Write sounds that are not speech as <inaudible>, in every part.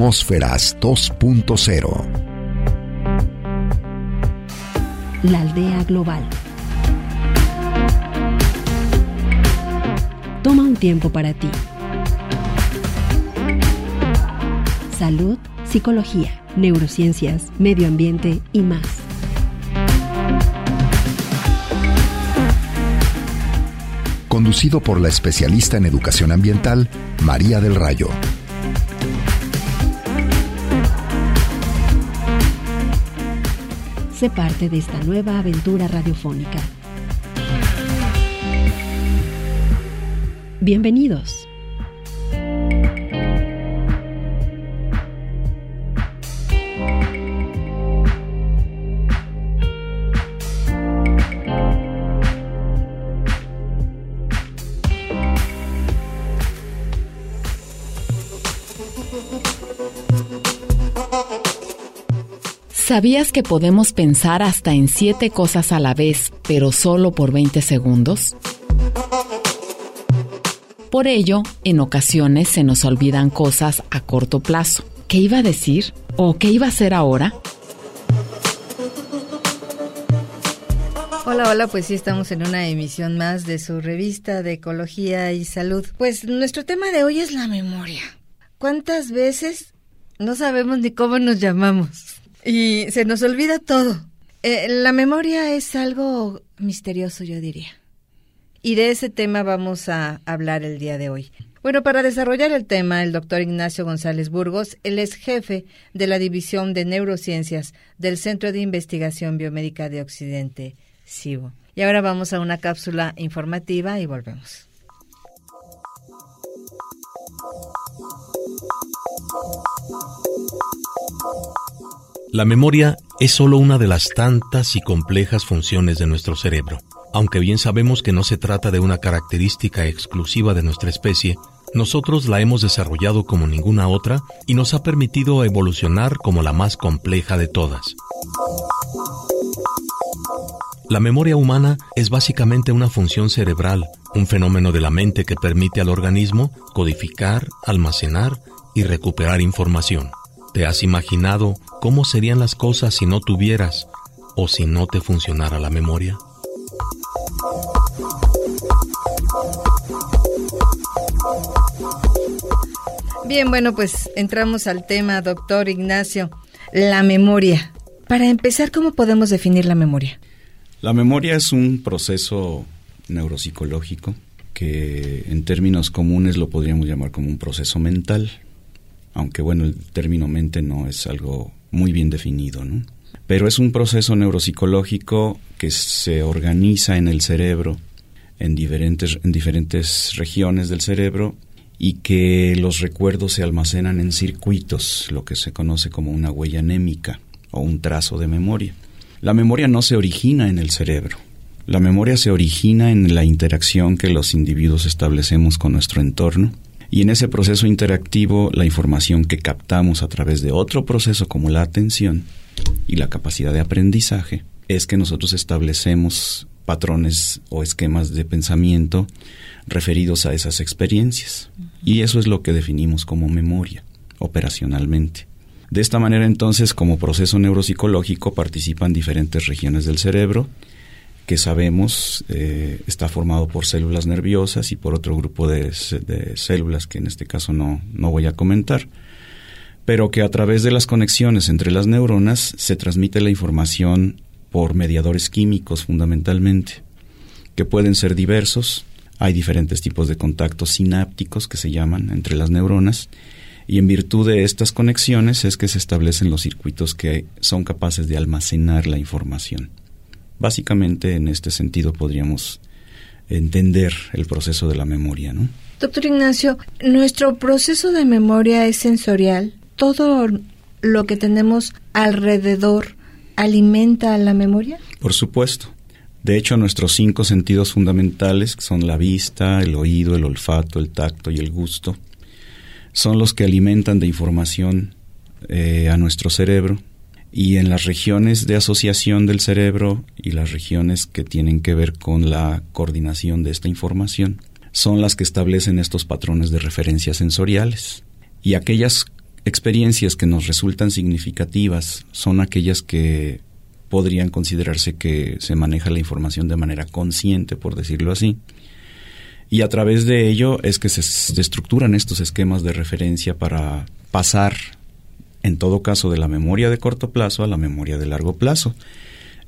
Atmósferas 2.0. La aldea global. Toma un tiempo para ti. Salud, psicología, neurociencias, medio ambiente y más. Conducido por la especialista en educación ambiental, María del Rayo. Sé parte de esta nueva aventura radiofónica. Bienvenidos. ¿Sabías que podemos pensar hasta en siete cosas a la vez, pero solo por 20 segundos? Por ello, en ocasiones se nos olvidan cosas a corto plazo. ¿Qué iba a decir? ¿O qué iba a hacer ahora? Hola, hola, pues sí estamos en una emisión más de su revista de Ecología y Salud. Pues nuestro tema de hoy es la memoria. ¿Cuántas veces no sabemos ni cómo nos llamamos? Y se nos olvida todo. Eh, la memoria es algo misterioso, yo diría. Y de ese tema vamos a hablar el día de hoy. Bueno, para desarrollar el tema, el doctor Ignacio González Burgos, él es jefe de la División de Neurociencias del Centro de Investigación Biomédica de Occidente, CIBO. Y ahora vamos a una cápsula informativa y volvemos. La memoria es solo una de las tantas y complejas funciones de nuestro cerebro. Aunque bien sabemos que no se trata de una característica exclusiva de nuestra especie, nosotros la hemos desarrollado como ninguna otra y nos ha permitido evolucionar como la más compleja de todas. La memoria humana es básicamente una función cerebral, un fenómeno de la mente que permite al organismo codificar, almacenar y recuperar información. ¿Te has imaginado cómo serían las cosas si no tuvieras o si no te funcionara la memoria? Bien, bueno, pues entramos al tema, doctor Ignacio, la memoria. Para empezar, ¿cómo podemos definir la memoria? La memoria es un proceso neuropsicológico que en términos comunes lo podríamos llamar como un proceso mental aunque bueno, el término mente no es algo muy bien definido, ¿no? Pero es un proceso neuropsicológico que se organiza en el cerebro, en diferentes, en diferentes regiones del cerebro, y que los recuerdos se almacenan en circuitos, lo que se conoce como una huella anémica o un trazo de memoria. La memoria no se origina en el cerebro. La memoria se origina en la interacción que los individuos establecemos con nuestro entorno y en ese proceso interactivo, la información que captamos a través de otro proceso como la atención y la capacidad de aprendizaje, es que nosotros establecemos patrones o esquemas de pensamiento referidos a esas experiencias. Y eso es lo que definimos como memoria, operacionalmente. De esta manera entonces, como proceso neuropsicológico, participan diferentes regiones del cerebro que sabemos eh, está formado por células nerviosas y por otro grupo de, células que en este caso no, no voy a comentar, pero que a través de las conexiones entre las neuronas se transmite la información por mediadores químicos fundamentalmente, que pueden ser diversos. Hay diferentes tipos de contactos sinápticos que se llaman entre las neuronas y en virtud de estas conexiones es que se establecen los circuitos que son capaces de almacenar la información. Básicamente en este sentido podríamos entender el proceso de la memoria, ¿no? Doctor Ignacio, nuestro proceso de memoria es sensorial. Todo lo que tenemos alrededor alimenta la memoria? Por supuesto. De hecho, nuestros cinco sentidos fundamentales, que son la vista, el oído, el olfato, el tacto y el gusto, son los que alimentan de información eh, a nuestro cerebro y en las regiones de asociación del cerebro y las regiones que tienen que ver con la coordinación de esta información son las que establecen estos patrones de referencia sensoriales y aquellas experiencias que nos resultan significativas son aquellas que podrían considerarse que se maneja la información de manera consciente, por decirlo así. Y a través de ello es que se, estructuran estos esquemas de referencia para pasar, en todo caso, de la memoria de corto plazo a la memoria de largo plazo.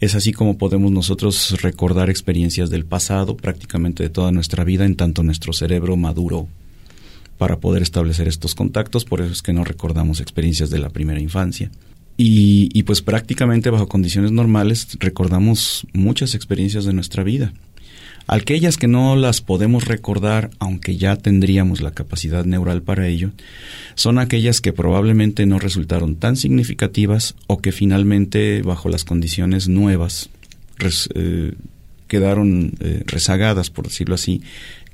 Es así como podemos nosotros recordar experiencias del pasado prácticamente de toda nuestra vida en tanto nuestro cerebro maduro para poder establecer estos contactos, por eso es que no recordamos experiencias de la primera infancia. Y, y, pues prácticamente bajo condiciones normales recordamos muchas experiencias de nuestra vida. Aquellas que no las podemos recordar, aunque ya tendríamos la capacidad neural para ello, son aquellas que probablemente no resultaron tan significativas o que finalmente, bajo las condiciones nuevas, eh, quedaron eh, rezagadas, por decirlo así,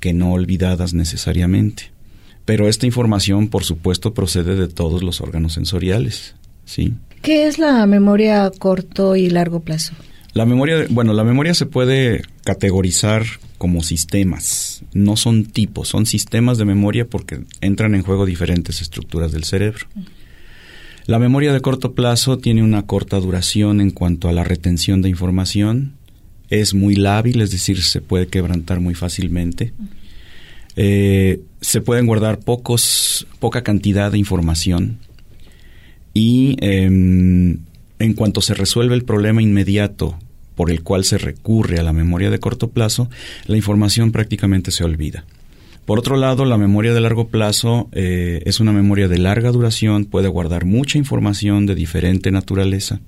que no olvidadas necesariamente. Pero esta información, por supuesto, procede de todos los órganos sensoriales, ¿sí? ¿Qué es la memoria a corto y largo plazo? La memoria, bueno, la memoria se puede categorizar como sistemas, no son tipos, son sistemas de memoria porque entran en juego diferentes estructuras del cerebro. La memoria de corto plazo tiene una corta duración en cuanto a la retención de información, es muy lábil, es decir, se puede quebrantar muy fácilmente. Eh, se pueden guardar pocos, poca cantidad de información y em, en cuanto se resuelve el problema inmediato por el cual se recurre a la memoria de corto plazo, la información prácticamente se olvida. Por otro lado, la memoria de largo plazo eh, es una memoria de larga duración, puede guardar mucha información de diferente naturaleza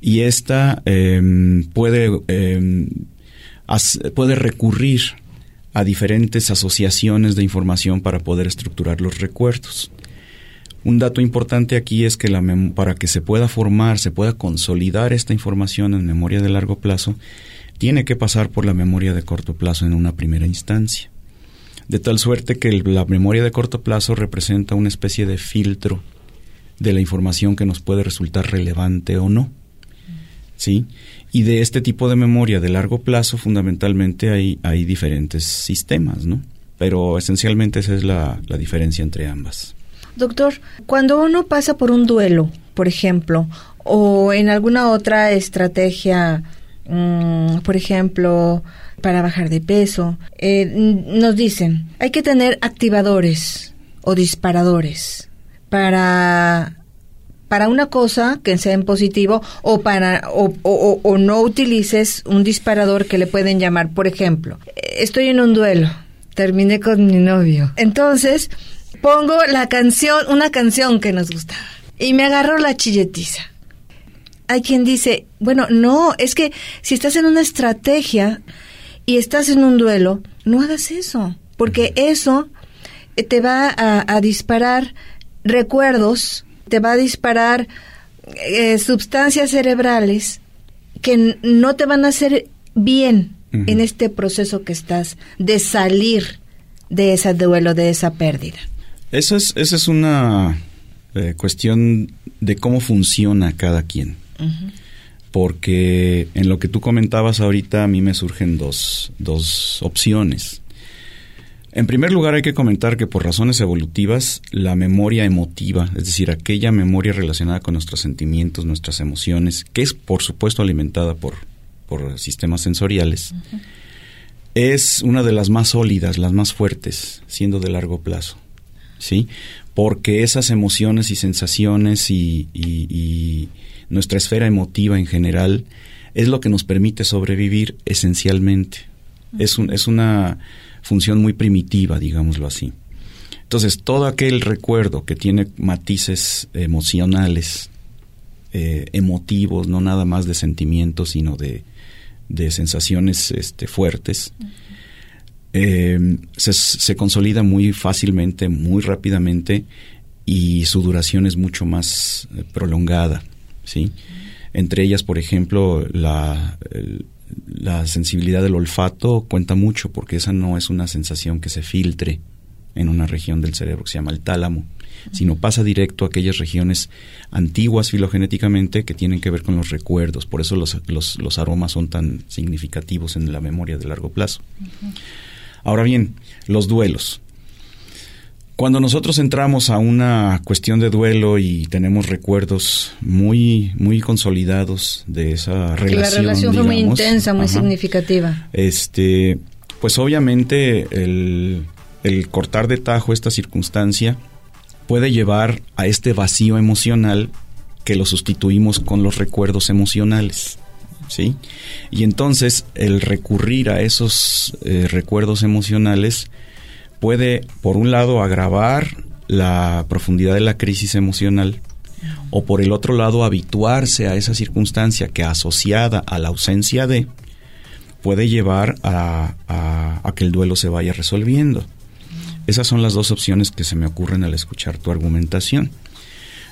y esta em, puede, em, puede recurrir a diferentes asociaciones de información para poder estructurar los recuerdos. Un dato importante aquí es que para que se pueda formar, se pueda consolidar esta información en memoria de largo plazo, tiene que pasar por la memoria de corto plazo en una primera instancia. De tal suerte que la memoria de corto plazo representa una especie de filtro de la información que nos puede resultar relevante o no. ¿Sí? Y de este tipo de memoria de largo plazo, fundamentalmente hay, hay diferentes sistemas, ¿no? Pero esencialmente esa es la diferencia entre ambas. Doctor, cuando uno pasa por un duelo, por ejemplo, o en alguna otra estrategia, mm, por ejemplo, para bajar de peso, eh, nos dicen, hay que tener activadores o disparadores para para una cosa que sea en positivo o para o, o, no utilices un disparador que le pueden llamar, por ejemplo, estoy en un duelo, terminé con mi novio. Entonces, pongo la canción, una canción que nos gustaba. Y me agarró la chilletiza. Hay quien dice, bueno, no, es que si estás en una estrategia y estás en un duelo, no hagas eso, porque eso eh, te va a, disparar recuerdos, te va a disparar eh, sustancias cerebrales que no te van a hacer bien en este proceso que estás de salir de ese duelo, de esa pérdida. Esa es, esa es una eh, cuestión de cómo funciona cada quien. Porque en lo que tú comentabas ahorita a mí me surgen dos, dos opciones. En primer lugar hay que comentar que por razones evolutivas la memoria emotiva, es decir, aquella memoria relacionada con nuestros sentimientos, nuestras emociones, que es por supuesto alimentada por, por sistemas sensoriales, es una de las más sólidas, las más fuertes, siendo de largo plazo. ¿Sí? Porque esas emociones y sensaciones y, nuestra esfera emotiva en general es lo que nos permite sobrevivir esencialmente. Es, un, es una función muy primitiva, digámoslo así. Entonces, todo aquel recuerdo que tiene matices emocionales, eh, emotivos, no nada más de sentimientos, sino de, de sensaciones este, fuertes, eh, se, consolida muy fácilmente, muy rápidamente y su duración es mucho más eh, prolongada, ¿sí? Entre ellas, por ejemplo, la, la sensibilidad del olfato cuenta mucho porque esa no es una sensación que se filtre en una región del cerebro que se llama el tálamo, sino pasa directo a aquellas regiones antiguas filogenéticamente que tienen que ver con los recuerdos. Por eso los, los, aromas son tan significativos en la memoria de largo plazo. Ahora bien, los duelos. Cuando nosotros entramos a una cuestión de duelo y tenemos recuerdos muy muy consolidados de esa relación, la relación fue muy intensa, muy significativa. Este, pues obviamente el, el cortar de tajo esta circunstancia puede llevar a este vacío emocional que lo sustituimos con los recuerdos emocionales. ¿Sí? Y entonces el recurrir a esos eh, recuerdos emocionales puede, por un lado, agravar la profundidad de la crisis emocional o por el otro lado habituarse a esa circunstancia que asociada a la ausencia de puede llevar a, a, que el duelo se vaya resolviendo. Esas son las dos opciones que se me ocurren al escuchar tu argumentación.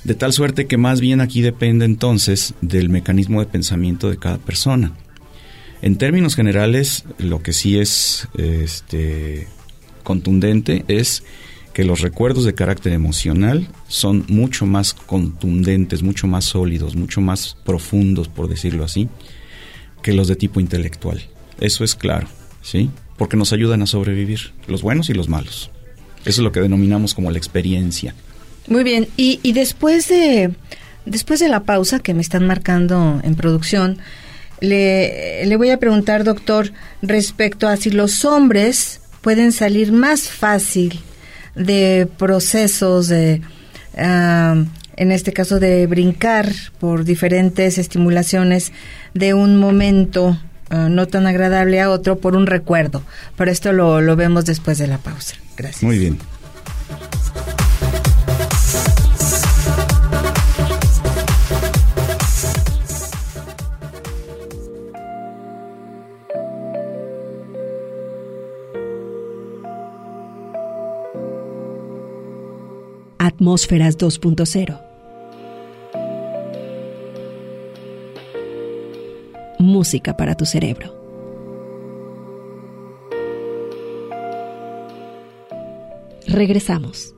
De tal suerte que más bien aquí depende entonces del mecanismo de pensamiento de cada persona. En términos generales, lo que sí es este, contundente es que los recuerdos de carácter emocional son mucho más contundentes, mucho más sólidos, mucho más profundos, por decirlo así, que los de tipo intelectual. Eso es claro, ¿sí? Porque nos ayudan a sobrevivir, los buenos y los malos. Eso es lo que denominamos como la experiencia. Muy bien, y, y después de después de la pausa que me están marcando en producción, le, le voy a preguntar, doctor, respecto a si los hombres pueden salir más fácil de procesos de, ah, en este caso, de brincar por diferentes estimulaciones de un momento ah, no tan agradable a otro por un recuerdo. Pero esto lo, lo vemos después de la pausa. Gracias. Muy bien. Atmósferas 2.0. Música para tu cerebro. Regresamos.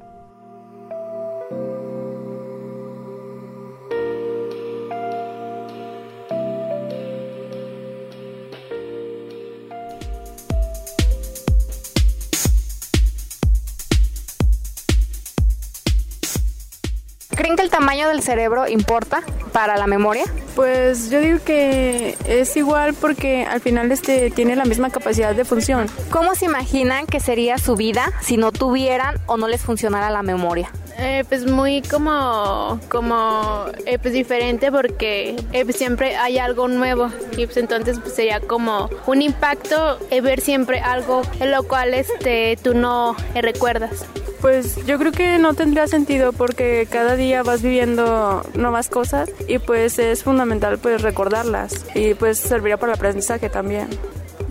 Cerebro importa para la memoria? Pues yo digo que es igual porque al final este tiene la misma capacidad de función. ¿Cómo se imaginan que sería su vida si no tuvieran o no les funcionara la memoria? Eh, pues muy como, como eh, pues diferente porque eh, pues siempre hay algo nuevo y pues entonces pues sería como un impacto ver siempre algo en lo cual este, tú no recuerdas. Pues yo creo que no tendría sentido porque cada día vas viviendo nuevas cosas y pues es fundamental pues recordarlas y pues serviría para el aprendizaje también.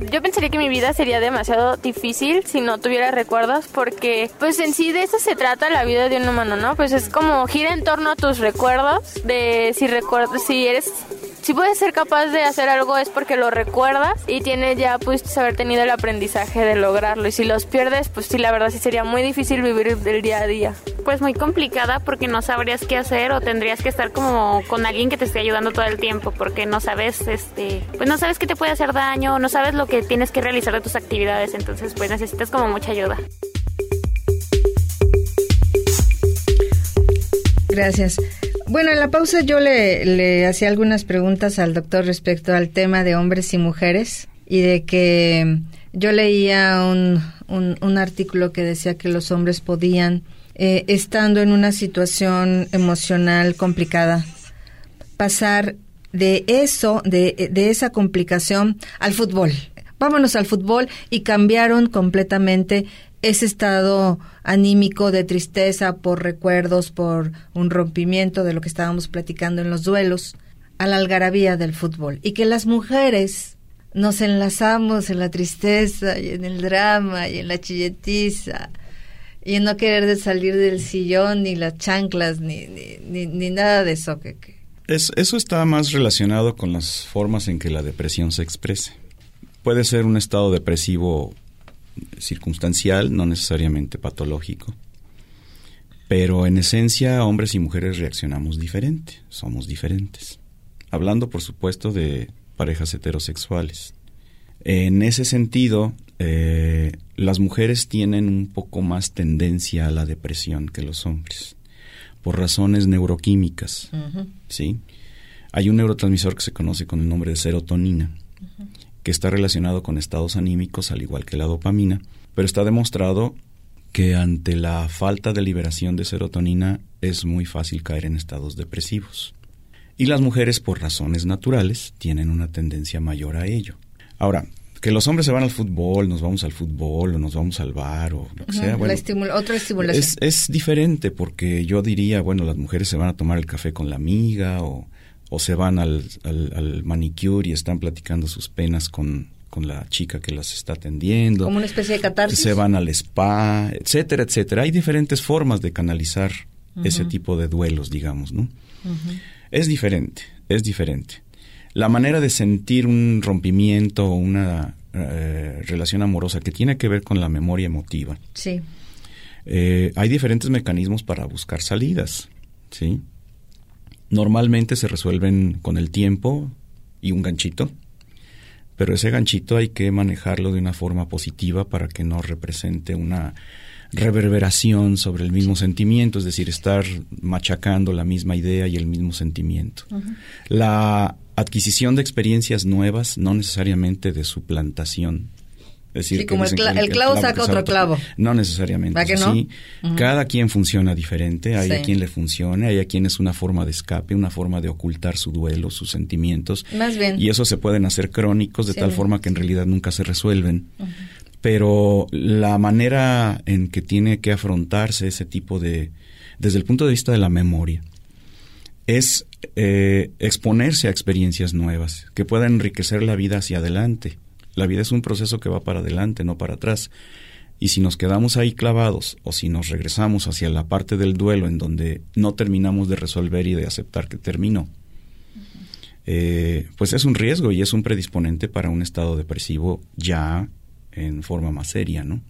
Yo pensaría que mi vida sería demasiado difícil si no tuviera recuerdos porque pues en sí de eso se trata la vida de un humano, ¿no? Pues es como gira en torno a tus recuerdos de si recuerdas si eres si puedes ser capaz de hacer algo es porque lo recuerdas y tienes ya pues haber tenido el aprendizaje de lograrlo y si los pierdes pues sí la verdad sí sería muy difícil vivir el día a día. Pues muy complicada porque no sabrías qué hacer o tendrías que estar como con alguien que te esté ayudando todo el tiempo porque no sabes este pues no sabes qué te puede hacer daño, no sabes lo que tienes que realizar de tus actividades, entonces pues necesitas como mucha ayuda. Gracias. Bueno, en la pausa yo le, hacía algunas preguntas al doctor respecto al tema de hombres y mujeres y de que yo leía un, un, artículo que decía que los hombres podían, eh, estando en una situación emocional complicada, pasar de eso, de, de esa complicación al fútbol. Vámonos al fútbol y cambiaron completamente ese estado anímico de tristeza por recuerdos, por un rompimiento de lo que estábamos platicando en los duelos, a la algarabía del fútbol. Y que las mujeres nos enlazamos en la tristeza y en el drama y en la chilletiza y en no querer salir del sillón ni las chanclas ni, ni, ni, nada de eso. Que, Es, eso está más relacionado con las formas en que la depresión se exprese. Puede ser un estado depresivo circunstancial, no necesariamente patológico. Pero en esencia, hombres y mujeres reaccionamos diferente, somos diferentes. Hablando, por supuesto, de parejas heterosexuales. En ese sentido, eh, las mujeres tienen un poco más tendencia a la depresión que los hombres, por razones neuroquímicas, ¿sí? Hay un neurotransmisor que se conoce con el nombre de serotonina, que está relacionado con estados anímicos, al igual que la dopamina, pero está demostrado que ante la falta de liberación de serotonina es muy fácil caer en estados depresivos. Y las mujeres, por razones naturales, tienen una tendencia mayor a ello. Ahora, que los hombres se van al fútbol, nos vamos al fútbol o nos vamos al bar o lo que sea. Bueno, otra estimulación. Es, es, diferente porque yo diría, bueno, las mujeres se van a tomar el café con la amiga o, o se van al, al, manicure y están platicando sus penas con, con la chica que las está atendiendo. Como una especie de catarsis. Se van al spa, etcétera, etcétera. Hay diferentes formas de canalizar ese tipo de duelos, digamos, ¿no? Es diferente, es diferente la manera de sentir un rompimiento o una eh, relación amorosa que tiene que ver con la memoria emotiva. Sí. Eh, hay diferentes mecanismos para buscar salidas, ¿sí? Normalmente se resuelven con el tiempo y un ganchito, pero ese ganchito hay que manejarlo de una forma positiva para que no represente una reverberación sobre el mismo sentimiento, es decir, estar machacando la misma idea y el mismo sentimiento. La adquisición de experiencias nuevas, no necesariamente de suplantación. Es decir, como el, clavo saca otro clavo. No necesariamente. Sí, cada quien funciona diferente. Hay a quien le funciona, hay a quien es una forma de escape, una forma de ocultar su duelo, sus sentimientos. Más bien. Y eso se pueden hacer crónicos de tal forma que en realidad nunca se resuelven. Pero la manera en que tiene que afrontarse ese tipo de, desde el punto de vista de la memoria, es eh, exponerse a experiencias nuevas que puedan enriquecer la vida hacia adelante. La vida es un proceso que va para adelante, no para atrás. Y si nos quedamos ahí clavados o si nos regresamos hacia la parte del duelo en donde no terminamos de resolver y de aceptar que terminó, eh, pues es un riesgo y es un predisponente para un estado depresivo ya en forma más seria, ¿no?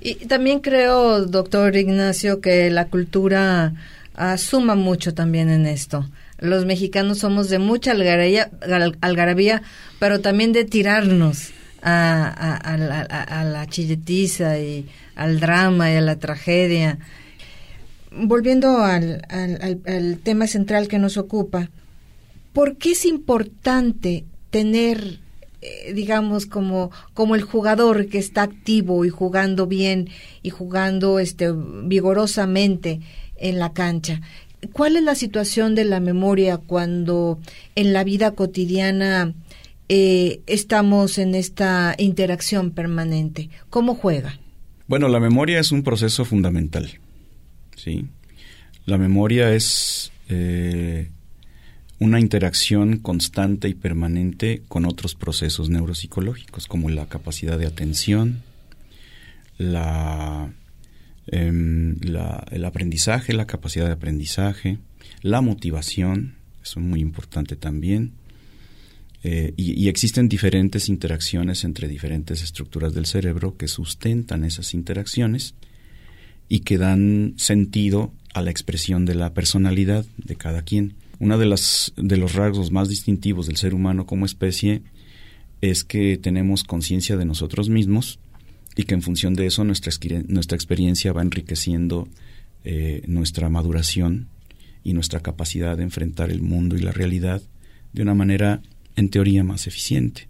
Y también creo, doctor Ignacio, que la cultura asuma mucho también en esto. Los mexicanos somos de mucha algarabía, pero también de tirarnos a, la chilletiza y al drama y a la tragedia. Volviendo al, al tema central que nos ocupa, ¿por qué es importante tener eh, digamos como como el jugador que está activo y jugando bien y jugando este vigorosamente en la cancha. ¿Cuál es la situación de la memoria cuando en la vida cotidiana eh, estamos en esta interacción permanente? ¿Cómo juega? Bueno, la memoria es un proceso fundamental. ¿sí? La memoria es eh, una interacción constante y permanente con otros procesos neuropsicológicos, como la capacidad de atención, la Em, el aprendizaje, la capacidad de aprendizaje, la motivación, eso es muy importante también. Eh, y, existen diferentes interacciones entre diferentes estructuras del cerebro que sustentan esas interacciones y que dan sentido a la expresión de la personalidad de cada quien. Uno de, de los rasgos más distintivos del ser humano como especie es que tenemos conciencia de nosotros mismos y que en función de eso nuestra, nuestra experiencia va enriqueciendo eh, nuestra maduración y nuestra capacidad de enfrentar el mundo y la realidad de una manera, en teoría, más eficiente.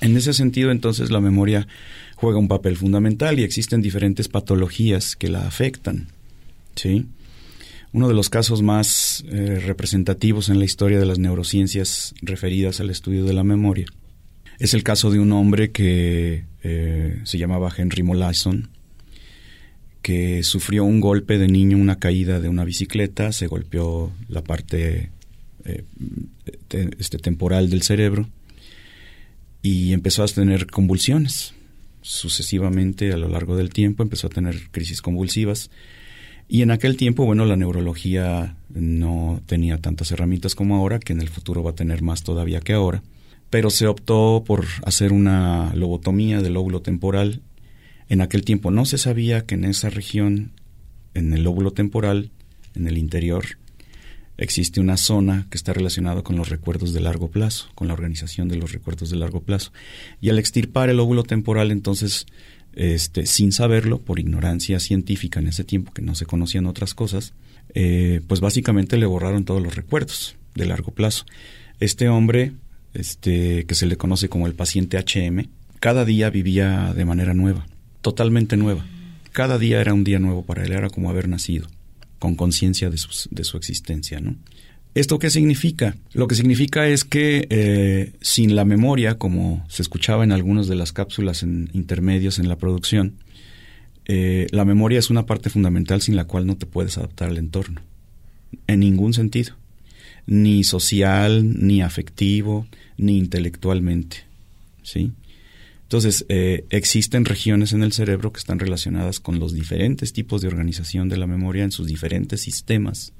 En ese sentido, entonces, la memoria juega un papel fundamental y existen diferentes patologías que la afectan. ¿sí? Uno de los casos más eh, representativos en la historia de las neurociencias referidas al estudio de la memoria es el caso de un hombre que eh, se llamaba Henry Molaison, que sufrió un golpe de niño, una caída de una bicicleta, se golpeó la parte eh, este, temporal del cerebro y empezó a tener convulsiones. Sucesivamente, a lo largo del tiempo, empezó a tener crisis convulsivas. Y en aquel tiempo, bueno, la neurología no tenía tantas herramientas como ahora, que en el futuro va a tener más todavía que ahora pero se optó por hacer una lobotomía del lóbulo temporal. En aquel tiempo no se sabía que en esa región, en el lóbulo temporal, en el interior, existe una zona que está relacionada con los recuerdos de largo plazo, con la organización de los recuerdos de largo plazo. Y al extirpar el óvulo temporal, entonces, este, sin saberlo, por ignorancia científica en ese tiempo que no se conocían otras cosas, eh, pues básicamente le borraron todos los recuerdos de largo plazo. Este hombre, este, que se le conoce como el paciente HM, cada día vivía de manera nueva, totalmente nueva. Cada día era un día nuevo para él, era como haber nacido con conciencia de, de, su existencia. ¿no? ¿Esto qué significa? Lo que significa es que eh, sin la memoria, como se escuchaba en algunas de las cápsulas en intermedios en la producción, eh, la memoria es una parte fundamental sin la cual no te puedes adaptar al entorno, en ningún sentido, ni social, ni afectivo, ni intelectualmente, ¿sí? Entonces, eh, existen regiones en el cerebro que están relacionadas con los diferentes tipos de organización de la memoria en sus diferentes sistemas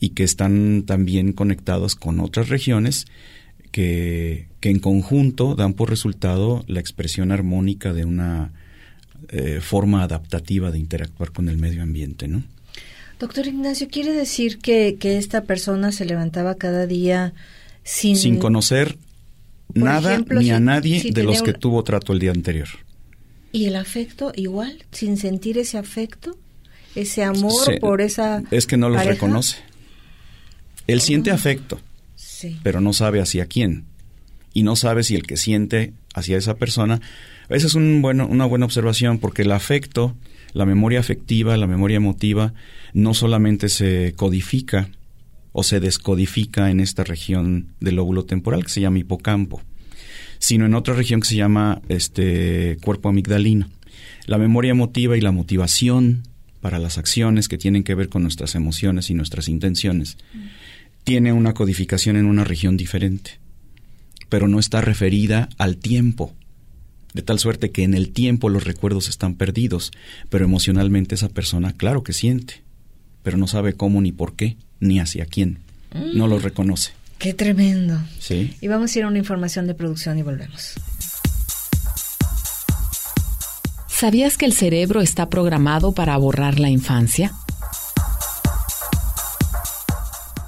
y que están también conectados con otras regiones que, en conjunto dan por resultado la expresión armónica de una eh, forma adaptativa de interactuar con el medio ambiente, ¿no? Doctor Ignacio, ¿quiere decir que, que esta persona se levantaba cada día sin... Sin conocer nada ni a nadie de los que tuvo trato el día anterior. ¿Y el afecto igual? ¿Sin sentir ese afecto? ¿Ese amor por esa... Es que no los reconoce. Él siente ah. afecto, pero no sabe hacia quién. Y no sabe si el que siente hacia esa persona... Esa es un bueno, una buena observación porque el afecto, la memoria afectiva, la memoria emotiva, no solamente se codifica o se descodifica en esta región del lóbulo temporal que se llama hipocampo, sino en otra región que se llama este cuerpo amigdalino. La memoria emotiva y la motivación para las acciones que tienen que ver con nuestras emociones y nuestras intenciones tiene una codificación en una región diferente, pero no está referida al tiempo, de tal suerte que en el tiempo los recuerdos están perdidos, pero emocionalmente esa persona claro que siente, pero no sabe cómo ni por qué ni hacia quién. No lo reconoce. Qué tremendo. Sí. Y vamos a ir a una información de producción y volvemos. ¿Sabías que el cerebro está programado para borrar la infancia?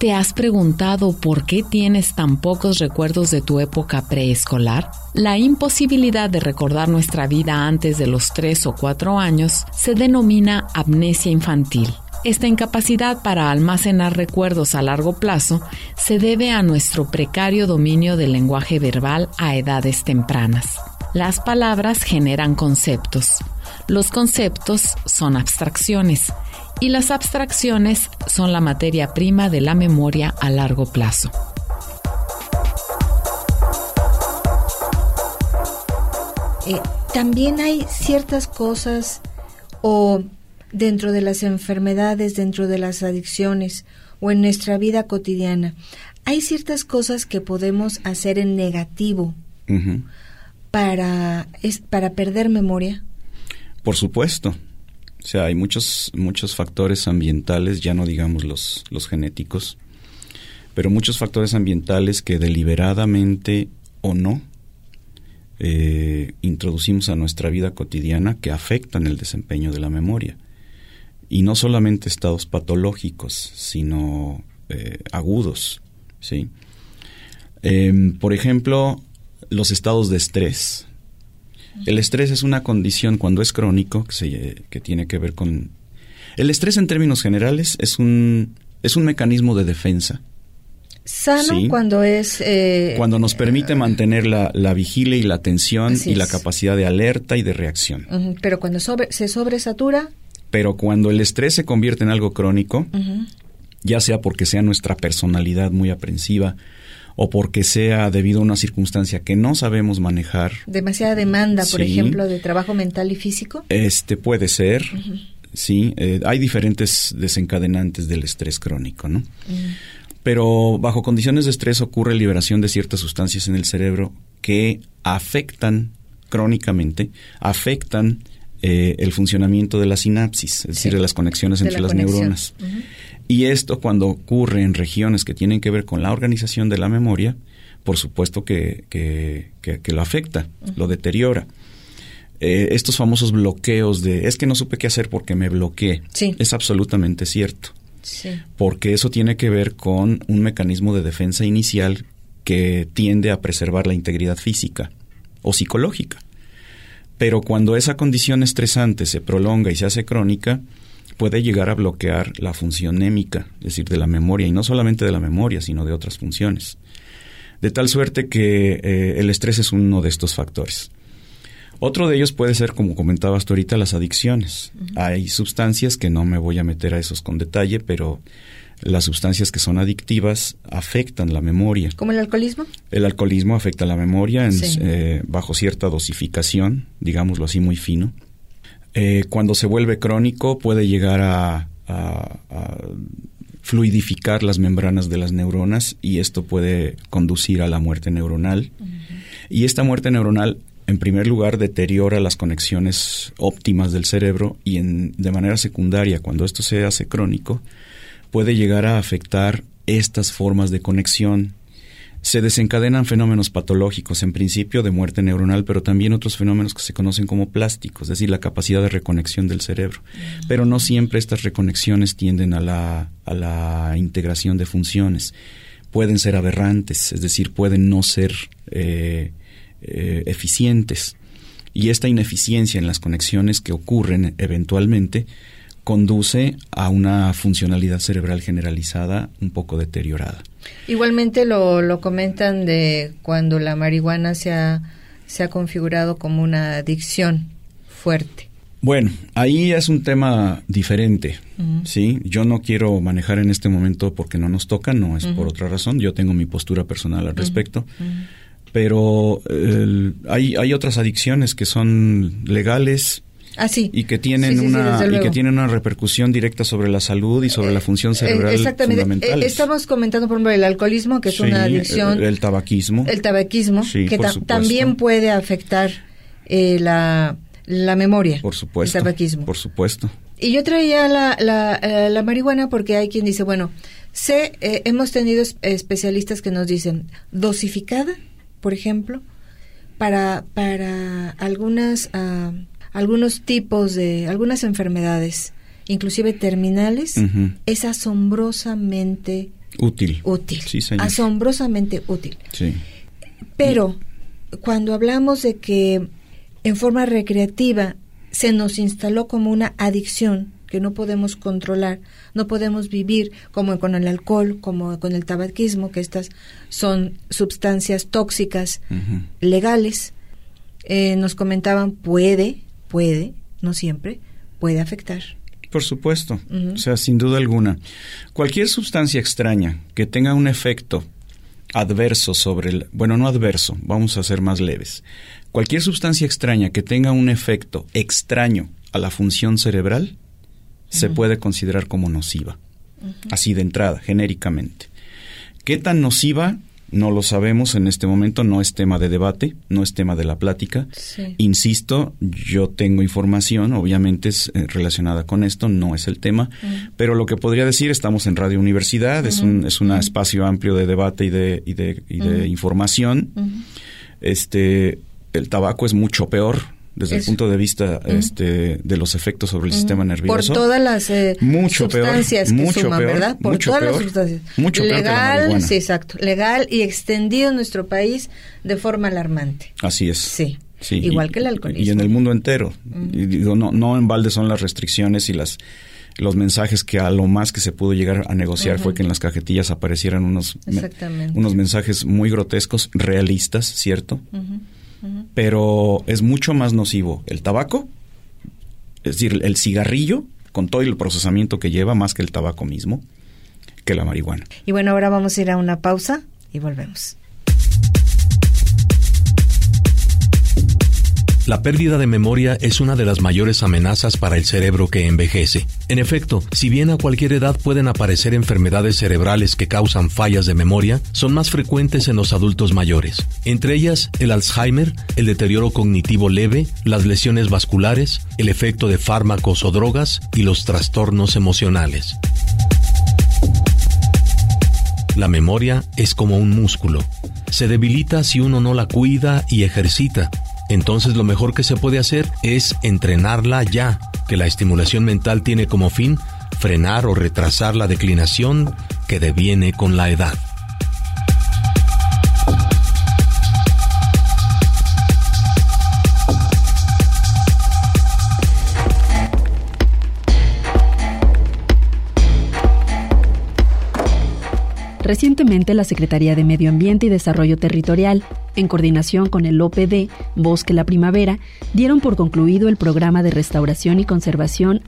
¿Te has preguntado por qué tienes tan pocos recuerdos de tu época preescolar? La imposibilidad de recordar nuestra vida antes de los 3 o 4 años se denomina amnesia infantil esta incapacidad para almacenar recuerdos a largo plazo se debe a nuestro precario dominio del lenguaje verbal a edades tempranas. Las palabras generan conceptos. Los conceptos son abstracciones y las abstracciones son la materia prima de la memoria a largo plazo. Eh, también hay ciertas cosas o dentro de las enfermedades, dentro de las adicciones o en nuestra vida cotidiana, hay ciertas cosas que podemos hacer en negativo para, es, para perder memoria. Por supuesto. O sea, hay muchos, muchos factores ambientales, ya no digamos los, los genéticos, pero muchos factores ambientales que deliberadamente o no eh, introducimos a nuestra vida cotidiana que afectan el desempeño de la memoria y no solamente estados patológicos, sino eh, agudos, ¿sí? Em, por ejemplo, los estados de estrés. El estrés es una condición cuando es crónico que, que tiene que ver con... El estrés en términos generales es un, es un mecanismo de defensa. Sano cuando es... Eh, cuando nos permite mantener la, la vigilia y la atención y la capacidad de alerta y de reacción. pero cuando se sobresatura, pero cuando el estrés se convierte en algo crónico, ya sea porque sea nuestra personalidad muy aprensiva o porque sea debido a una circunstancia que no sabemos manejar. Demasiada demanda, por ejemplo, de trabajo mental y físico. Este puede ser. Sí, eh, hay diferentes desencadenantes del estrés crónico, ¿no? Pero bajo condiciones de estrés ocurre liberación de ciertas sustancias en el cerebro que afectan crónicamente, afectan eh, el funcionamiento de la sinapsis, es decir, de las conexiones entre las neuronas. Y esto cuando ocurre en regiones que tienen que ver con la organización de la memoria, por supuesto que, que, lo afecta, lo deteriora. Eh, estos famosos bloqueos de es que no supe qué hacer porque me bloqueé, es absolutamente cierto. porque eso tiene que ver con un mecanismo de defensa inicial que tiende a preservar la integridad física o psicológica. Pero cuando esa condición estresante se prolonga y se hace crónica, puede llegar a bloquear la función némica, es decir, de la memoria, y no solamente de la memoria, sino de otras funciones. De tal suerte que eh, el estrés es uno de estos factores. Otro de ellos puede ser, como comentabas ahorita, las adicciones. Hay sustancias que no me voy a meter a esos con detalle, pero las sustancias que son adictivas afectan la memoria. ¿Como el alcoholismo? El alcoholismo afecta la memoria eh, bajo cierta dosificación, digámoslo así, muy fino. Eh, cuando se vuelve crónico puede llegar a, fluidificar las membranas de las neuronas y esto puede conducir a la muerte neuronal. Y esta muerte neuronal, en primer lugar, deteriora las conexiones óptimas del cerebro y en, de manera secundaria, cuando esto se hace crónico, puede llegar a afectar estas formas de conexión. Se desencadenan fenómenos patológicos, en principio de muerte neuronal, pero también otros fenómenos que se conocen como plásticos, es decir, la capacidad de reconexión del cerebro. Mm. Pero no siempre estas reconexiones tienden a la, a la integración de funciones. Pueden ser aberrantes, es decir, pueden no ser eh, eh, eficientes. Y esta ineficiencia en las conexiones que ocurren eventualmente conduce a una funcionalidad cerebral generalizada un poco deteriorada. Igualmente lo, lo comentan de cuando la marihuana se ha, se ha configurado como una adicción fuerte. Bueno, ahí es un tema diferente, ¿sí? Yo no quiero manejar en este momento porque no nos toca, no es por otra razón, yo tengo mi postura personal al respecto, pero hay, hay otras adicciones que son legales, Ah, y que tienen una y que tienen una repercusión directa sobre la salud y sobre la eh, función cerebral exactamente. Eh, estamos comentando por ejemplo el alcoholismo que es una adicción. el, tabaquismo. El tabaquismo que también puede afectar eh, la, la memoria por supuesto el tabaquismo. por supuesto. Y yo traía la, la, la marihuana porque hay quien dice bueno sé hemos tenido especialistas que nos dicen dosificada por ejemplo para para algunas uh, algunos tipos de, algunas enfermedades, inclusive terminales, es asombrosamente útil. Útil. asombrosamente útil. Sí. Pero cuando hablamos de que en forma recreativa se nos instaló como una adicción que no podemos controlar, no podemos vivir como con el alcohol, como con el tabaquismo, que estas son sustancias tóxicas legales, eh, nos comentaban puede puede, no siempre, puede afectar. Por supuesto, o sea, sin duda alguna. Cualquier sustancia extraña que tenga un efecto adverso sobre el, bueno, no adverso, vamos a ser más leves. Cualquier sustancia extraña que tenga un efecto extraño a la función cerebral se puede considerar como nociva. Así de entrada, genéricamente. ¿Qué tan nociva? No lo sabemos en este momento, no es tema de debate, no es tema de la plática. Insisto, yo tengo información, obviamente es eh, relacionada con esto, no es el tema, pero lo que podría decir, estamos en Radio Universidad, es un es un espacio amplio de debate y de, y de, y de información. Este, el tabaco es mucho peor desde el punto de vista este, de los efectos sobre el sistema nervioso. Por todas las eh, sustancias que mucho suman, ¿verdad? Por todas las sustancias. Mucho legal, sí, exacto. Legal y extendido en nuestro país de forma alarmante. Así es. Sí. Sí, Igual que el alcoholismo. Y en el mundo entero. y digo, no, no en balde son las restricciones y las los mensajes que a lo más que se pudo llegar a negociar fue que en las cajetillas aparecieran unos, unos mensajes muy grotescos, realistas, ¿cierto? Pero es mucho más nocivo el tabaco, es decir, el cigarrillo, con todo el procesamiento que lleva, más que el tabaco mismo, que la marihuana. Y bueno, ahora vamos a ir a una pausa y volvemos. La pérdida de memoria es una de las mayores amenazas para el cerebro que envejece. En efecto, si bien a cualquier edad pueden aparecer enfermedades cerebrales que causan fallas de memoria, son más frecuentes en los adultos mayores. Entre ellas, el Alzheimer, el deterioro cognitivo leve, las lesiones vasculares, el efecto de fármacos o drogas y los trastornos emocionales. La memoria es como un músculo. Se debilita si uno no la cuida y ejercita entonces lo mejor que se puede hacer es entrenarla ya, que la estimulación mental tiene como fin frenar o retrasar la declinación que deviene con la edad. Recientemente la Secretaría de Medio Ambiente y Desarrollo Territorial, en coordinación con el OPD Bosque la Primavera, dieron por concluido el programa de restauración y conservación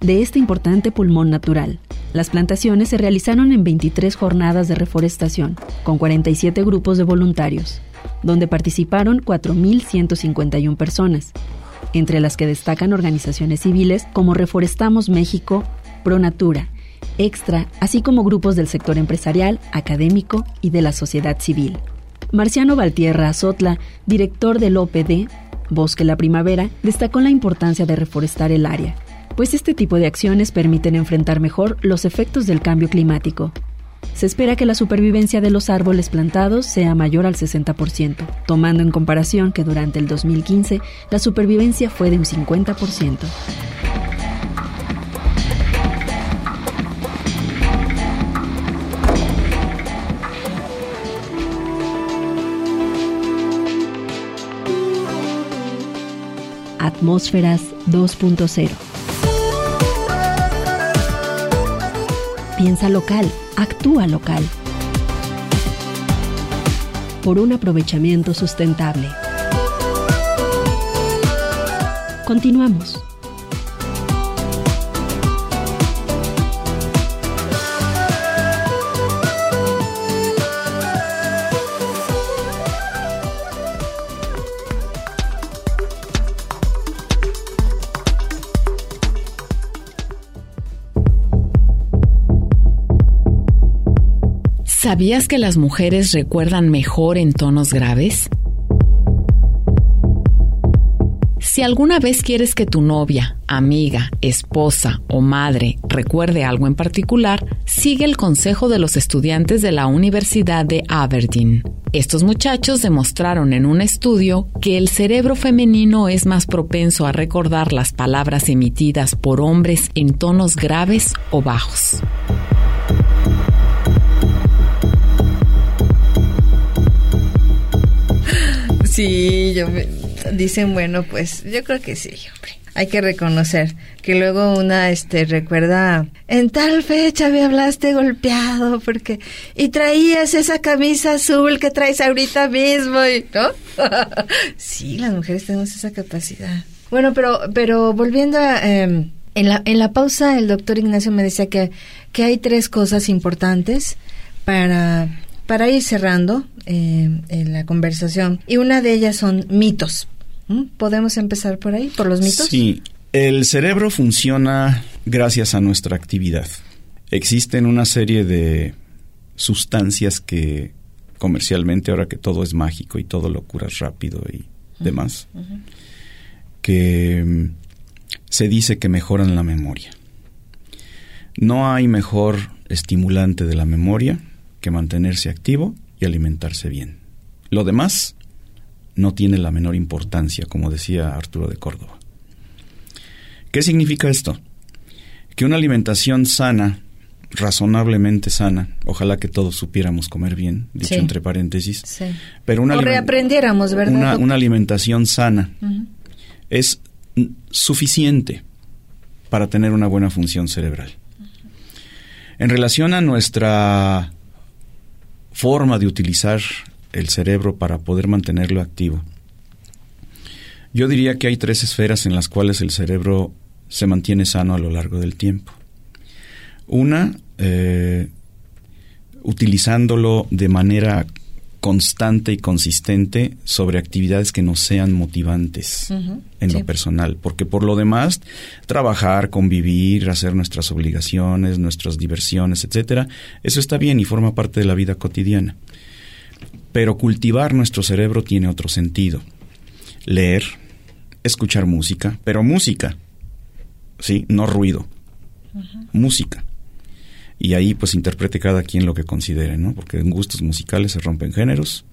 de este importante pulmón natural. Las plantaciones se realizaron en 23 jornadas de reforestación, con 47 grupos de voluntarios, donde participaron 4.151 personas, entre las que destacan organizaciones civiles como Reforestamos México, Pro Natura, Extra, así como grupos del sector empresarial, académico y de la sociedad civil. Marciano Valtierra Azotla, director del OPD, Bosque la Primavera, destacó la importancia de reforestar el área, pues este tipo de acciones permiten enfrentar mejor los efectos del cambio climático. Se espera que la supervivencia de los árboles plantados sea mayor al 60%, tomando en comparación que durante el 2015 la supervivencia fue de un 50%. Atmósferas 2.0. Piensa local, actúa local. Por un aprovechamiento sustentable. Continuamos. ¿Sabías que las mujeres recuerdan mejor en tonos graves? Si alguna vez quieres que tu novia, amiga, esposa o madre recuerde algo en particular, sigue el consejo de los estudiantes de la Universidad de Aberdeen. Estos muchachos demostraron en un estudio que el cerebro femenino es más propenso a recordar las palabras emitidas por hombres en tonos graves o bajos. Sí, yo me, dicen, bueno, pues yo creo que sí, hombre. Hay que reconocer que luego una este recuerda en tal fecha me hablaste golpeado porque y traías esa camisa azul que traes ahorita mismo, y, ¿no? <laughs> sí, las mujeres tenemos esa capacidad. Bueno, pero pero volviendo a em, en la en la pausa el doctor Ignacio me decía que que hay tres cosas importantes para para ir cerrando eh, en la conversación, y una de ellas son mitos. ¿Mm? ¿Podemos empezar por ahí, por los mitos? Sí, el cerebro funciona gracias a nuestra actividad. Existen una serie de sustancias que comercialmente, ahora que todo es mágico y todo lo curas rápido y demás, que mm, se dice que mejoran la memoria. No hay mejor estimulante de la memoria que mantenerse activo y alimentarse bien. Lo demás no tiene la menor importancia, como decía Arturo de Córdoba. ¿Qué significa esto? Que una alimentación sana, razonablemente sana, ojalá que todos supiéramos comer bien, dicho entre paréntesis, pero una, o reaprendiéramos, ¿verdad? Una, alimentación sana es suficiente para tener una buena función cerebral. En relación a nuestra forma de utilizar el cerebro para poder mantenerlo activo. Yo diría que hay tres esferas en las cuales el cerebro se mantiene sano a lo largo del tiempo. Una, eh, utilizándolo de manera constante y consistente sobre actividades que no sean motivantes en lo personal, porque por lo demás, trabajar, convivir, hacer nuestras obligaciones, nuestras diversiones, etcétera, eso está bien y forma parte de la vida cotidiana. Pero cultivar nuestro cerebro tiene otro sentido. Leer, escuchar música, pero música, sí, no ruido. Música y ahí pues interprete cada quien lo que considere, ¿no? Porque en gustos musicales se rompen géneros,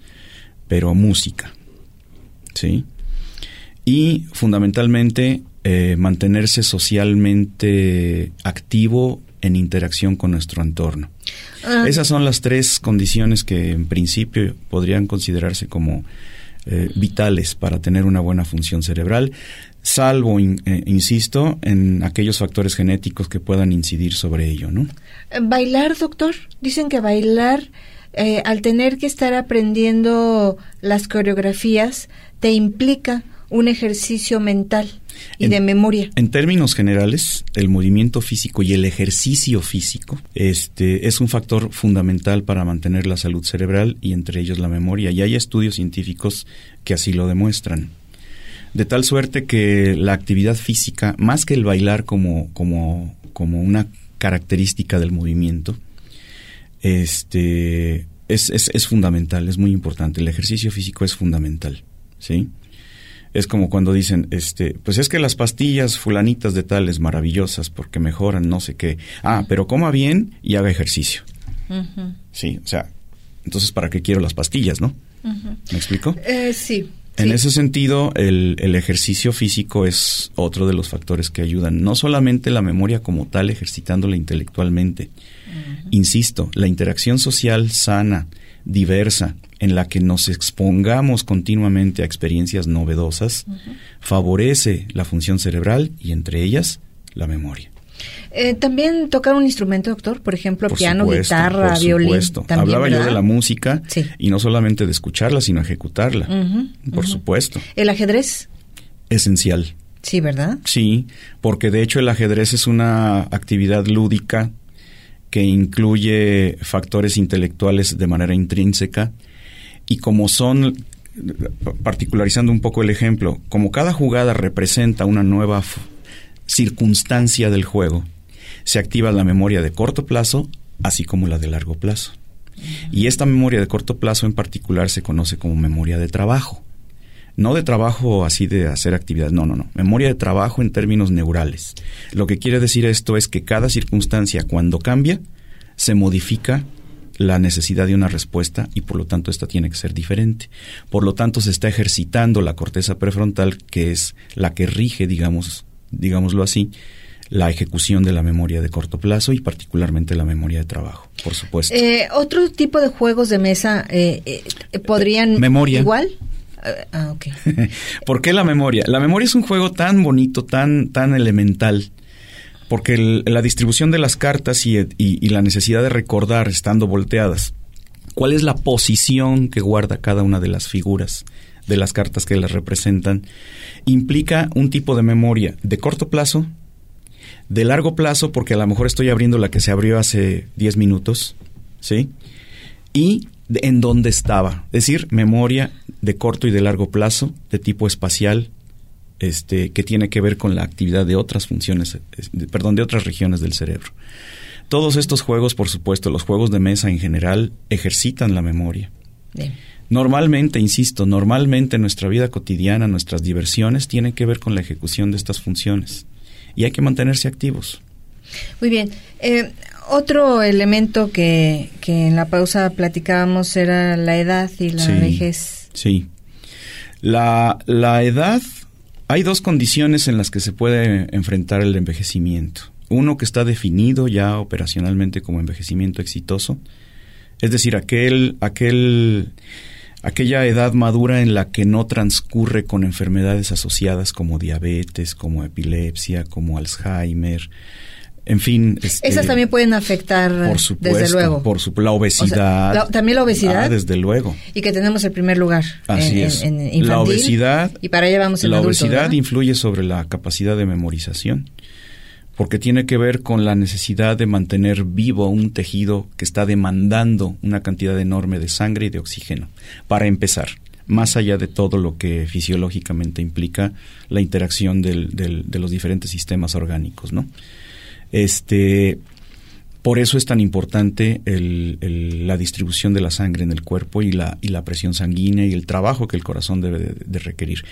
pero música, ¿sí? Y fundamentalmente eh, mantenerse socialmente activo en interacción con nuestro entorno. Ah. Esas son las tres condiciones que en principio podrían considerarse como eh, vitales para tener una buena función cerebral, salvo, eh, insisto, en aquellos factores genéticos que puedan incidir sobre ello, ¿no? Bailar, doctor. Dicen que bailar, eh, al tener que estar aprendiendo las coreografías, te implica un ejercicio mental y de memoria. En términos generales, el movimiento físico y el ejercicio físico este, es un factor fundamental para mantener la salud cerebral y entre ellos la memoria. Y hay estudios científicos que así lo demuestran. De tal suerte que la actividad física, más que el bailar como, como, como una característica del movimiento, este, es, es, es fundamental, es muy importante. El ejercicio físico es fundamental. ¿sí? es como cuando dicen, este, pues es que las pastillas fulanitas de tales maravillosas porque mejoran no sé qué. Ah, pero coma bien y haga ejercicio. Sí, o sea, entonces ¿para qué quiero las pastillas, no? ¿Me explico? Eh, sí. En ese sentido, el, el, ejercicio físico es otro de los factores que ayudan, no solamente la memoria como tal, ejercitándola intelectualmente. Insisto, la interacción social sana, diversa, en la que nos expongamos continuamente a experiencias novedosas, favorece la función cerebral y entre ellas la memoria. Eh, también tocar un instrumento, doctor, por ejemplo, piano, guitarra, violín. Hablaba yo de la música y no solamente de escucharla, sino ejecutarla. por supuesto. ¿El ajedrez? Esencial. Sí, ¿verdad? Sí, porque de hecho el ajedrez es una actividad lúdica que incluye factores intelectuales de manera intrínseca y como son, particularizando un poco el ejemplo, como cada jugada representa una nueva circunstancia del juego, se activa la memoria de corto plazo, así como la de largo plazo. Y esta memoria de corto plazo en particular se conoce como memoria de trabajo. No de trabajo así de hacer actividades, no, no, no. Memoria de trabajo en términos neurales. Lo que quiere decir esto es que cada circunstancia cuando cambia se modifica la necesidad de una respuesta y por lo tanto esta tiene que ser diferente. Por lo tanto se está ejercitando la corteza prefrontal que es la que rige, digamos, digámoslo así, la ejecución de la memoria de corto plazo y particularmente la memoria de trabajo, por supuesto. Eh, ¿Otro tipo de juegos de mesa eh, eh, podrían memoria. igual? Ah, ok. <laughs> ¿Por qué la memoria? La memoria es un juego tan bonito, tan, tan elemental, porque la distribución de las cartas y, la necesidad de recordar estando volteadas, cuál es la posición que guarda cada una de las figuras de las cartas que las representan, implica un tipo de memoria de corto plazo, de largo plazo, porque a lo mejor estoy abriendo la que se abrió hace 10 minutos, ¿sí? Y en dónde estaba, es decir, memoria de corto y de largo plazo, de tipo espacial, este, que tiene que ver con la actividad de otras funciones, perdón, de otras regiones del cerebro. Todos estos juegos, por supuesto, los juegos de mesa en general, ejercitan la memoria. Normalmente, insisto, normalmente nuestra vida cotidiana, nuestras diversiones tienen que ver con la ejecución de estas funciones y hay que mantenerse activos. Muy bien. Eh, otro elemento que, que, en la pausa platicábamos era la edad y la vejez. Sí. La, la edad hay dos condiciones en las que se puede enfrentar el envejecimiento. Uno que está definido ya operacionalmente como envejecimiento exitoso, es decir, aquel, aquel, aquella edad madura en la que no transcurre con enfermedades asociadas como diabetes, como epilepsia, como Alzheimer, en fin. Este, Esas también pueden afectar, por supuesto, desde luego. Por su, la obesidad. también la obesidad. Ah, desde luego. Y que tenemos el primer lugar. Así es. la obesidad. Y para allá vamos La obesidad influye sobre la capacidad de memorización. Porque tiene que ver con la necesidad de mantener vivo un tejido que está demandando una cantidad enorme de sangre y de oxígeno. Para empezar más allá de todo lo que fisiológicamente implica la interacción de los diferentes sistemas orgánicos, ¿no? Este, por eso es tan importante la distribución de la sangre en el cuerpo y la, presión sanguínea y el trabajo que el corazón debe de, requerir.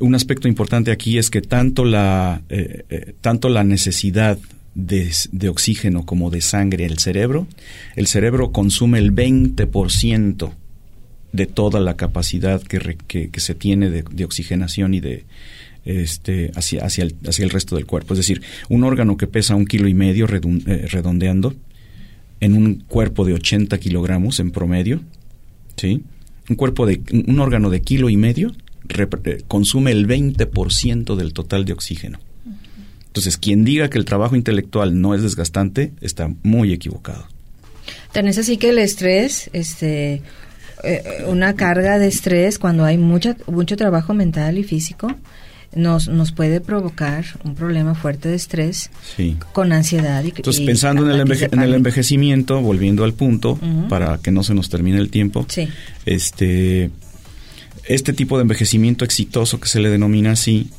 Un aspecto importante aquí es que tanto la, eh, eh, tanto la necesidad de, oxígeno como de sangre el cerebro, el cerebro consume el 20% de toda la capacidad que, que, se tiene de, oxigenación y de, este, hacia, hacia, el, hacia el resto del cuerpo. Es decir, un órgano que pesa un kilo y medio eh, redondeando en un cuerpo de 80 kilogramos en promedio, ¿sí? Un cuerpo de un órgano de kilo y medio eh, consume el 20% del total de oxígeno. Entonces, quien diga que el trabajo intelectual no es desgastante está muy equivocado. Tan así que el estrés, este, eh, una carga de estrés cuando hay mucha, mucho trabajo mental y físico, nos, nos puede provocar un problema fuerte de estrés con ansiedad. Y, Entonces, pensando en el, en el, envejecimiento, volviendo al punto, para que no se nos termine el tiempo, este, este tipo de envejecimiento exitoso que se le denomina así,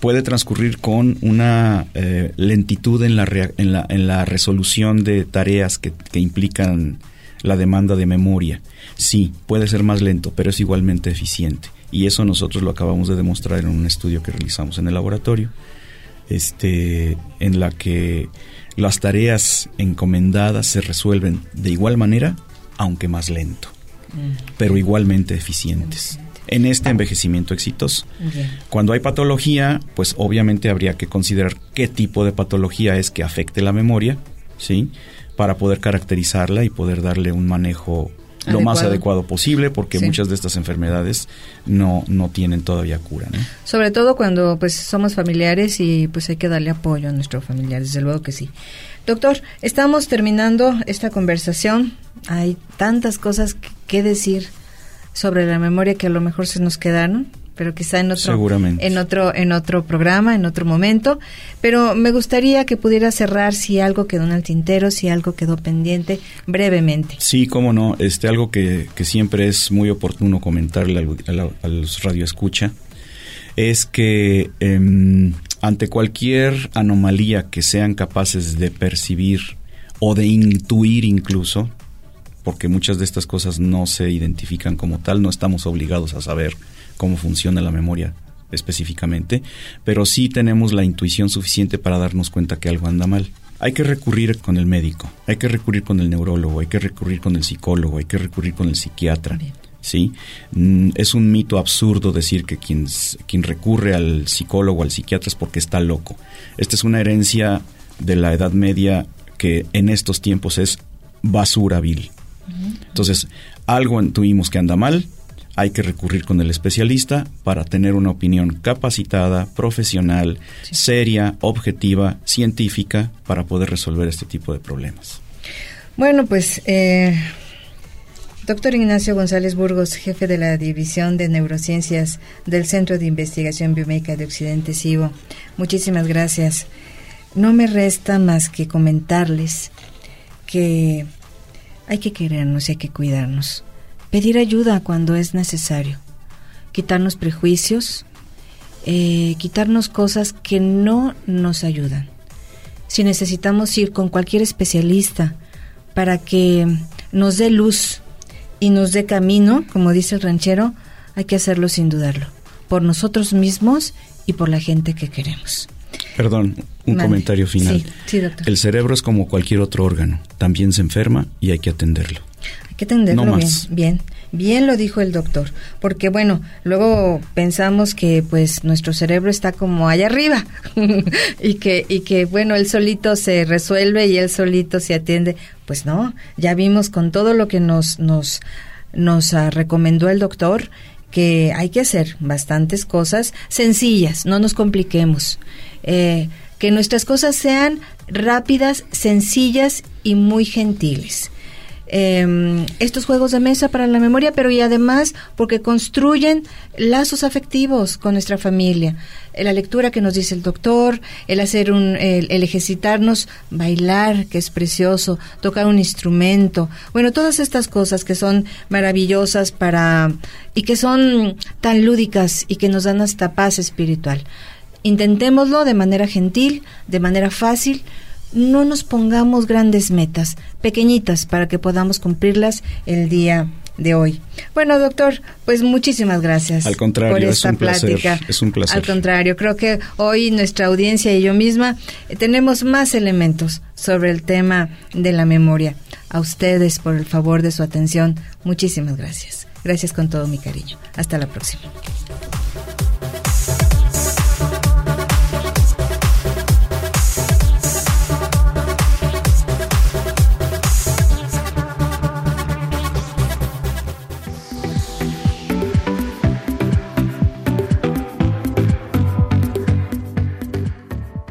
puede transcurrir con una eh, lentitud en la, en, la, en la resolución de tareas que, que implican la demanda de memoria. Sí, puede ser más lento, pero es igualmente eficiente y eso nosotros lo acabamos de demostrar en un estudio que realizamos en el laboratorio, este, en la que las tareas encomendadas se resuelven de igual manera, aunque más lento, mm. pero igualmente eficientes. En este envejecimiento exitoso. Cuando hay patología, pues obviamente habría que considerar qué tipo de patología es que afecte la memoria, ¿sí? Para poder caracterizarla y poder darle un manejo lo más adecuado posible porque muchas de estas enfermedades no, no tienen todavía cura. Sobre todo cuando pues somos familiares y pues hay que darle apoyo a nuestros familiares, desde luego que sí. Doctor, estamos terminando esta conversación. Hay tantas cosas que decir sobre la memoria que a lo mejor se nos quedaron pero quizá en otro, en otro, en otro programa, en otro momento. Pero me gustaría que pudiera cerrar si algo quedó en el tintero, si algo quedó pendiente, brevemente. Sí, cómo no. Este, algo que, que siempre es muy oportuno comentarle a, los radioescucha es que em, ante cualquier anomalía que sean capaces de percibir o de intuir incluso, porque muchas de estas cosas no se identifican como tal, no estamos obligados a saber cómo funciona la memoria específicamente, pero sí tenemos la intuición suficiente para darnos cuenta que algo anda mal. Hay que recurrir con el médico, hay que recurrir con el neurólogo, hay que recurrir con el psicólogo, hay que recurrir con el psiquiatra. ¿sí? Mm, es un mito absurdo decir que quien, quien recurre al psicólogo o al psiquiatra es porque está loco. Esta es una herencia de la Edad Media que en estos tiempos es basura vil. Entonces, algo intuimos que anda mal, hay que recurrir con el especialista para tener una opinión capacitada, profesional, seria, objetiva, científica, para poder resolver este tipo de problemas. Bueno, pues, eh, doctor Ignacio González Burgos, jefe de la División de Neurociencias del Centro de Investigación Biomédica de Occidente CIVO, muchísimas gracias. No me resta más que comentarles que hay que querernos y hay que cuidarnos pedir ayuda cuando es necesario, quitarnos prejuicios, eh, quitarnos cosas que no nos ayudan. Si necesitamos ir con cualquier especialista para que nos dé luz y nos dé camino, como dice el ranchero, hay que hacerlo sin dudarlo, por nosotros mismos y por la gente que queremos. Perdón, un comentario final. El cerebro es como cualquier otro órgano, también se enferma y hay que atenderlo. Hay que entenderlo bien, bien, bien lo dijo el doctor, porque bueno, luego pensamos que pues nuestro cerebro está como allá arriba <laughs> y que y que bueno, él solito se resuelve y él solito se atiende. Pues no, ya vimos con todo lo que nos nos nos ah, recomendó el doctor que hay que hacer bastantes cosas sencillas, no nos compliquemos. Eh, que nuestras cosas sean rápidas, sencillas y muy gentiles eh, estos juegos de mesa para la memoria, pero y además porque construyen lazos afectivos con nuestra familia. La lectura que nos dice el doctor, el hacer un, el, ejercitarnos, bailar, que es precioso, tocar un instrumento, bueno, todas estas cosas que son maravillosas para y que son tan lúdicas y que nos dan hasta paz espiritual. Intentémoslo de manera gentil, de manera fácil, no nos pongamos grandes metas, pequeñitas, para que podamos cumplirlas el día de hoy. Bueno, doctor, pues muchísimas gracias Al contrario, por esta es un plática. es un placer. Al contrario, creo que hoy nuestra audiencia y yo misma eh, tenemos más elementos sobre el tema de la memoria. A ustedes por el favor de su atención, muchísimas gracias. Gracias con todo mi cariño. Hasta la próxima.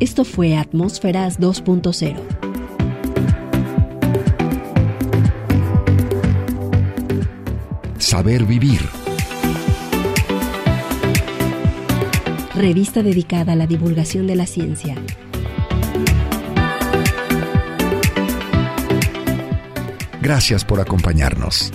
Esto fue Atmósferas 2.0. Saber vivir. Revista dedicada a la divulgación de la ciencia. Gracias por acompañarnos.